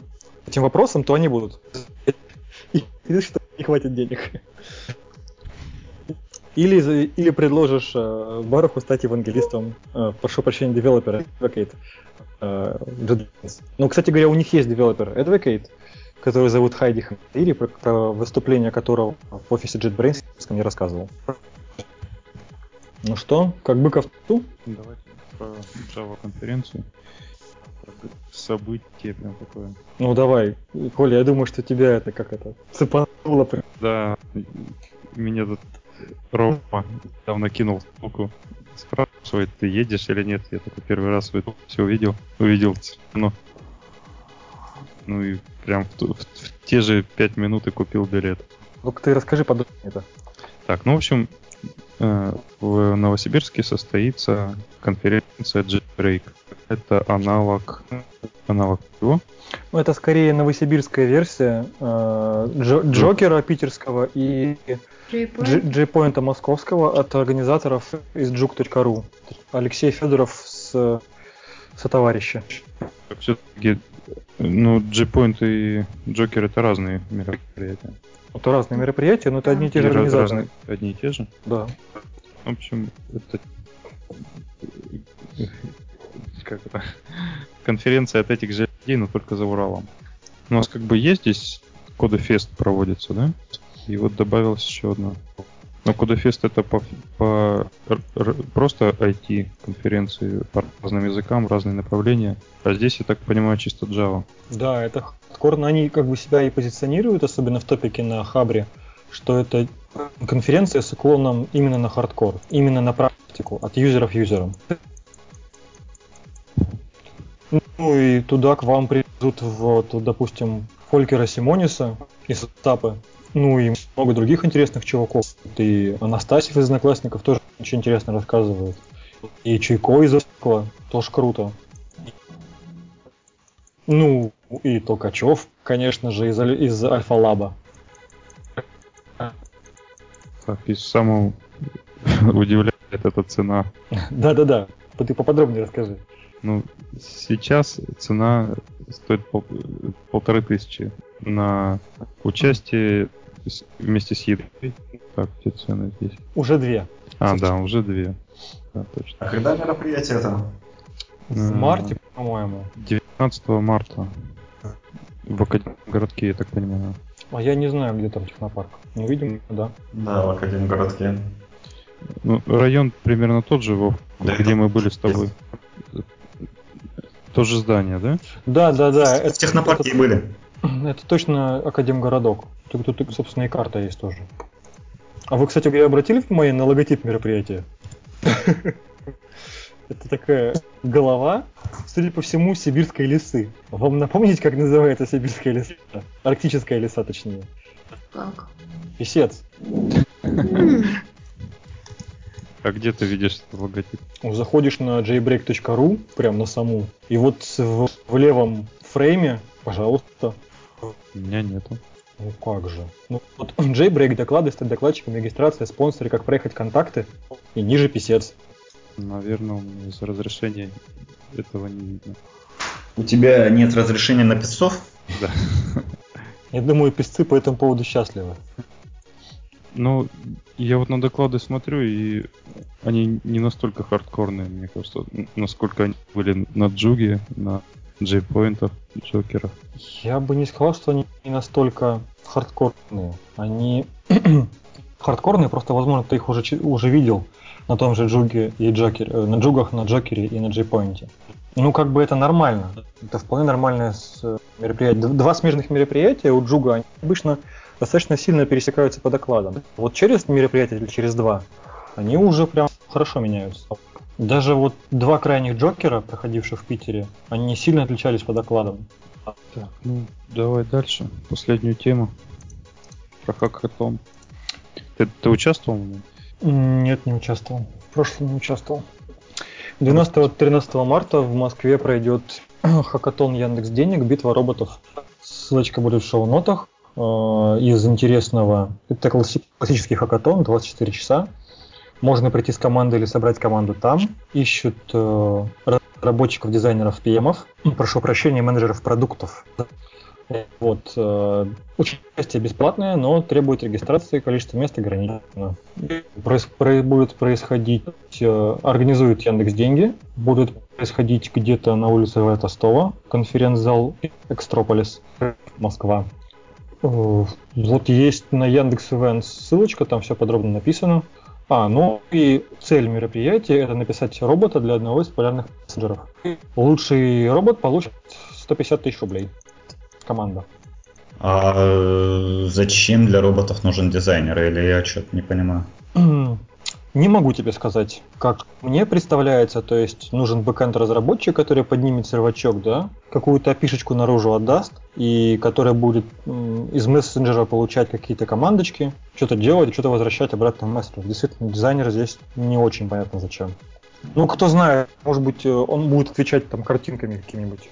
этим вопросом, то они будут. И что не хватит денег. Или, или предложишь э, Баруху стать евангелистом, э, прошу прощения, девелопера, Advocate. Э, ну, кстати говоря, у них есть девелопер Advocate, который зовут Хайди Хамири, про, про выступление которого в офисе JetBrains мне рассказывал. Ну что, как быков ту? Давайте про Java конференцию. Событие прям такое. Ну давай, Коля, я думаю, что тебя это как это цепануло. Да, меня тут Рома давно кинул ссылку. Спрашивает, ты едешь или нет. Я только первый раз все увидел. Увидел цену. Ну и прям в, в, в те же пять минут и купил билет. ну ты расскажи подробнее это. Так, ну в общем, в Новосибирске состоится конференция JetBreak. Это аналог, аналог чего? Ну, это скорее новосибирская версия э, Джо, Джокера питерского и J-Point московского от организаторов из juke.ru. Алексей Федоров с, со товарища. Все-таки, ну, J-Point и Джокер это разные мероприятия. Это разные мероприятия, но это одни и те же организации. Разные, одни и те же? Да. В общем, это как это, конференция от этих же людей, но только за Уралом. У нас как бы есть здесь Кодефест проводится, да? И вот добавилась еще одна. Но Кодефест это по, по просто IT конференции по разным языкам, разные направления. А здесь, я так понимаю, чисто Java. Да, это хардкорно. Они как бы себя и позиционируют, особенно в топике на Хабре, что это конференция с уклоном именно на хардкор, именно на практику, от юзеров юзерам. Ну и туда к вам придут, вот, допустим, Фолькера Симониса из Тапы, ну и много других интересных чуваков. И Анастасьев из Одноклассников тоже очень интересно рассказывает. И Чайко из Оскла тоже круто. Ну, и Толкачев, конечно же, из, из Альфа-Лаба. Так, и самого удивляет эта цена. Да-да-да, ты поподробнее расскажи. Ну, сейчас цена стоит пол, полторы тысячи на участие вместе с едой. Так, где цены здесь? Уже две. А, да, уже две. Да, точно. А когда мероприятие это? В марте, по-моему. 19 марта. В Академгородке, я так понимаю. А я не знаю, где там технопарк. Не видим, да? Да, в Академгородке. Ну, район примерно тот же, Вов, да, где мы были с тобой. То же здание, да? Да, да, да. Это, в технопарке это, были. Это точно Академгородок. Только тут, собственно, и карта есть тоже. А вы, кстати, обратили внимание на логотип мероприятия? Это такая голова, судя по всему, сибирской лисы. Вам напомнить, как называется сибирская лиса? Арктическая лиса, точнее. Как? Песец. А где ты видишь этот логотип? Заходишь на jbreak.ru, прям на саму, и вот в, в левом фрейме, пожалуйста. У меня нету. Ну как же. Ну вот JBreak доклады, стать докладчиком, регистрация, спонсоры, как проехать контакты и ниже писец. Наверное, у меня из разрешения этого не видно. У тебя нет разрешения на песцов? Да. Я думаю, песцы по этому поводу счастливы. Ну, я вот на доклады смотрю, и они не настолько хардкорные, мне кажется, насколько они были на джуге, на джейпоинтах, джокерах. Я бы не сказал, что они не настолько хардкорные. Они хардкорные, просто, возможно, ты их уже, уже видел на том же джуге и джокере, э, на джугах, на джокере и на джейпоинте. Ну, как бы это нормально. Это вполне нормальное мероприятие. Два смежных мероприятия у джуга они обычно достаточно сильно пересекаются по докладам. Вот через мероприятие или через два они уже прям хорошо меняются. Даже вот два крайних Джокера, проходивших в Питере, они не сильно отличались по докладам. Так, ну давай дальше. Последнюю тему. Про хакатон. Ты, ты участвовал в нем? Нет, не участвовал. В прошлом не участвовал. 12-13 марта в Москве пройдет хакатон Яндекс Денег, битва роботов. Ссылочка будет в шоу-нотах. Э, из интересного, это классический хакатон, 24 часа. Можно прийти с командой или собрать команду там. Ищут э, разработчиков, дизайнеров, ПМов. Прошу прощения, менеджеров продуктов. Вот. Э, участие бесплатное, но требует регистрации, количество мест ограничено. Проис, про, будет происходить, э, организует Яндекс Деньги, будет происходить где-то на улице Ватостова, конференц-зал Экстрополис, Москва. Э, вот есть на Яндекс Events ссылочка, там все подробно написано. А, ну и цель мероприятия это написать робота для одного из популярных мессенджеров. Лучший робот получит 150 тысяч рублей. Команда. А зачем для роботов нужен дизайнер? Или я что-то не понимаю? Не могу тебе сказать, как мне представляется, то есть нужен бэкэнд разработчик, который поднимет сервачок, да, какую-то опишечку наружу отдаст, и который будет из мессенджера получать какие-то командочки, что-то делать, что-то возвращать обратно в мессенджер. Действительно, дизайнер здесь не очень понятно зачем. Ну, кто знает, может быть, э, он будет отвечать там картинками какими-нибудь.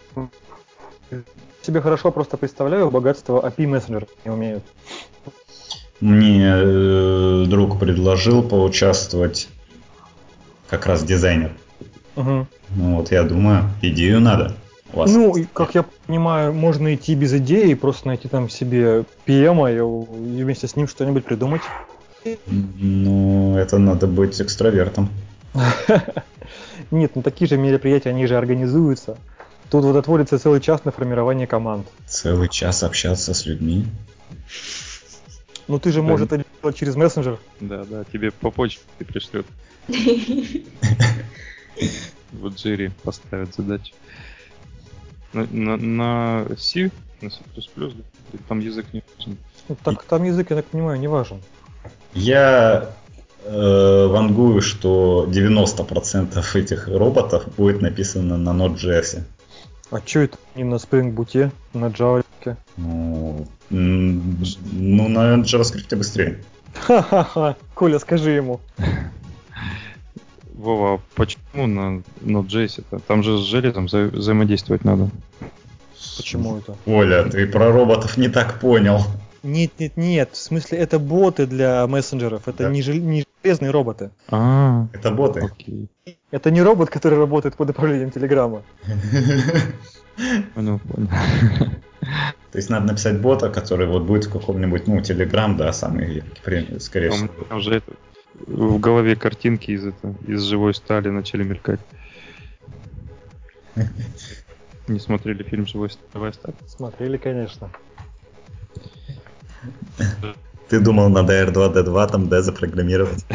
Себе хорошо просто представляю, богатство API мессенджера не умеют. Мне э, друг предложил поучаствовать как раз дизайнер. Угу. Ну вот я думаю, идею надо. У вас. Ну, как я понимаю, можно идти без идеи, просто найти там себе PM и, и вместе с ним что-нибудь придумать. Ну, это надо быть экстравертом. Нет, ну такие же мероприятия, они же организуются. Тут вот отводится целый час на формирование команд. Целый час общаться с людьми? Ну ты же, да. может, это делать через мессенджер. Да, да, тебе по почте пришлет. Вот Джерри поставит задачу. На, на, на C, на C++, там язык не важен. Ну, так там язык, я так понимаю, не важен. Я э, вангую, что 90% этих роботов будет написано на Node.js. А что это не на Spring Boot, на Java? Ну, ну, на JavaScript быстрее. Ха-ха-ха. Коля, скажи ему. Вова, а почему на Node.js? Там же с железом вза взаимодействовать надо. Почему это? Оля, ты про роботов не так понял. Нет, нет, нет. В смысле, это боты для мессенджеров. Это да. не, жел... не железные роботы. А, это боты. Окей. Это не робот, который работает под управлением Телеграма. Понял, понял. То есть надо написать бота, который вот будет в каком-нибудь, ну, Телеграм, да, самый скорее всего. Уже это, в голове картинки из, это, из живой стали начали мелькать. Не смотрели фильм «Живой сталь»? Смотрели, конечно. Ты думал, надо R2-D2 там D запрограммировать?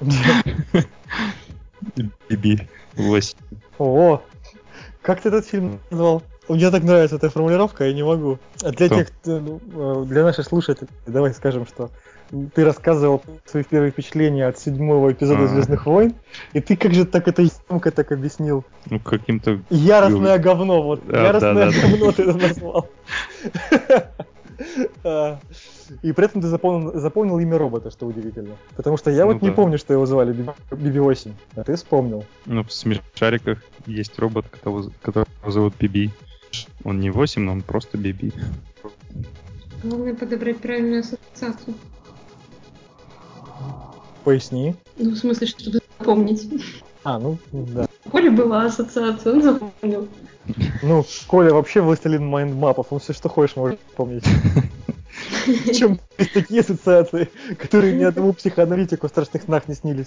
Биби 8. О, как ты этот фильм назвал? Мне так нравится эта формулировка, я не могу. А для Что? тех, ну, э, для наших слушателей, давай скажем, что ты рассказывал свои первые впечатления от седьмого эпизода а. Звездных войн, и ты как же так это емко так объяснил? Ну, каким-то... Яростное говно, вот. А, Яростное да, говно да. ты это назвал. А, и при этом ты запомнил, запомнил имя робота, что удивительно. Потому что я ну, вот да. не помню, что его звали BB-8, а ты вспомнил. Ну, в смешариках есть робот, которого, которого зовут BB. Он не 8, но он просто BB. Главное подобрать правильную ассоциацию. Поясни. Ну, в смысле, чтобы запомнить. А, ну, да. Коля была ассоциация, он запомнил. Ну, Коля вообще властелин майндмапов, он все, что хочешь, может помнить. Причем есть такие ассоциации, которые ни одному психоаналитику в страшных снах не снились.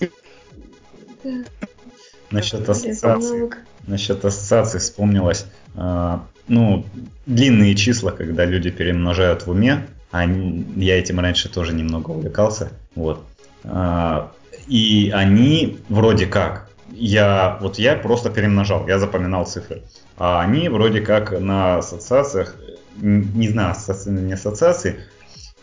Насчет ассоциаций, насчет ассоциаций вспомнилось, а, ну, длинные числа, когда люди перемножают в уме, а я этим раньше тоже немного увлекался, вот. А, и они вроде как, я вот я просто перемножал, я запоминал цифры, а они вроде как на ассоциациях, не знаю, ассоци... не ассоциации,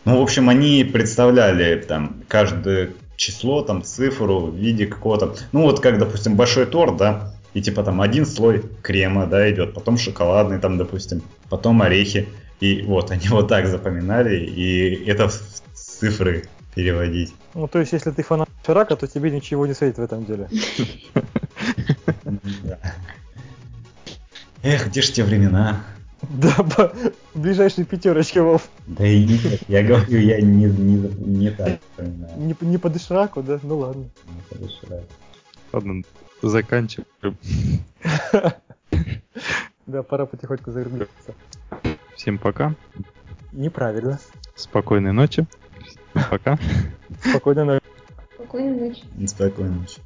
ну, в общем, они представляли там каждое число, там цифру в виде какого-то, ну вот как, допустим, большой торт, да, и типа там один слой крема, да, идет, потом шоколадный там, допустим, потом орехи, и вот они вот так запоминали, и это в цифры переводить. Ну, то есть, если ты фанат Ширака, то тебе ничего не светит в этом деле. Эх, где ж те времена? Да, по ближайшей пятерочке, Вов. Да и нет, я говорю, я не, не, не так вспоминаю. Не, не по дошираку, да? Ну ладно. Не по дошираку. Ладно, заканчиваем. Да, пора потихоньку закругляться. Всем пока. Неправильно. Спокойной ночи. Пока. Спокойной ночи. Спокойной ночи. Спокойной ночи.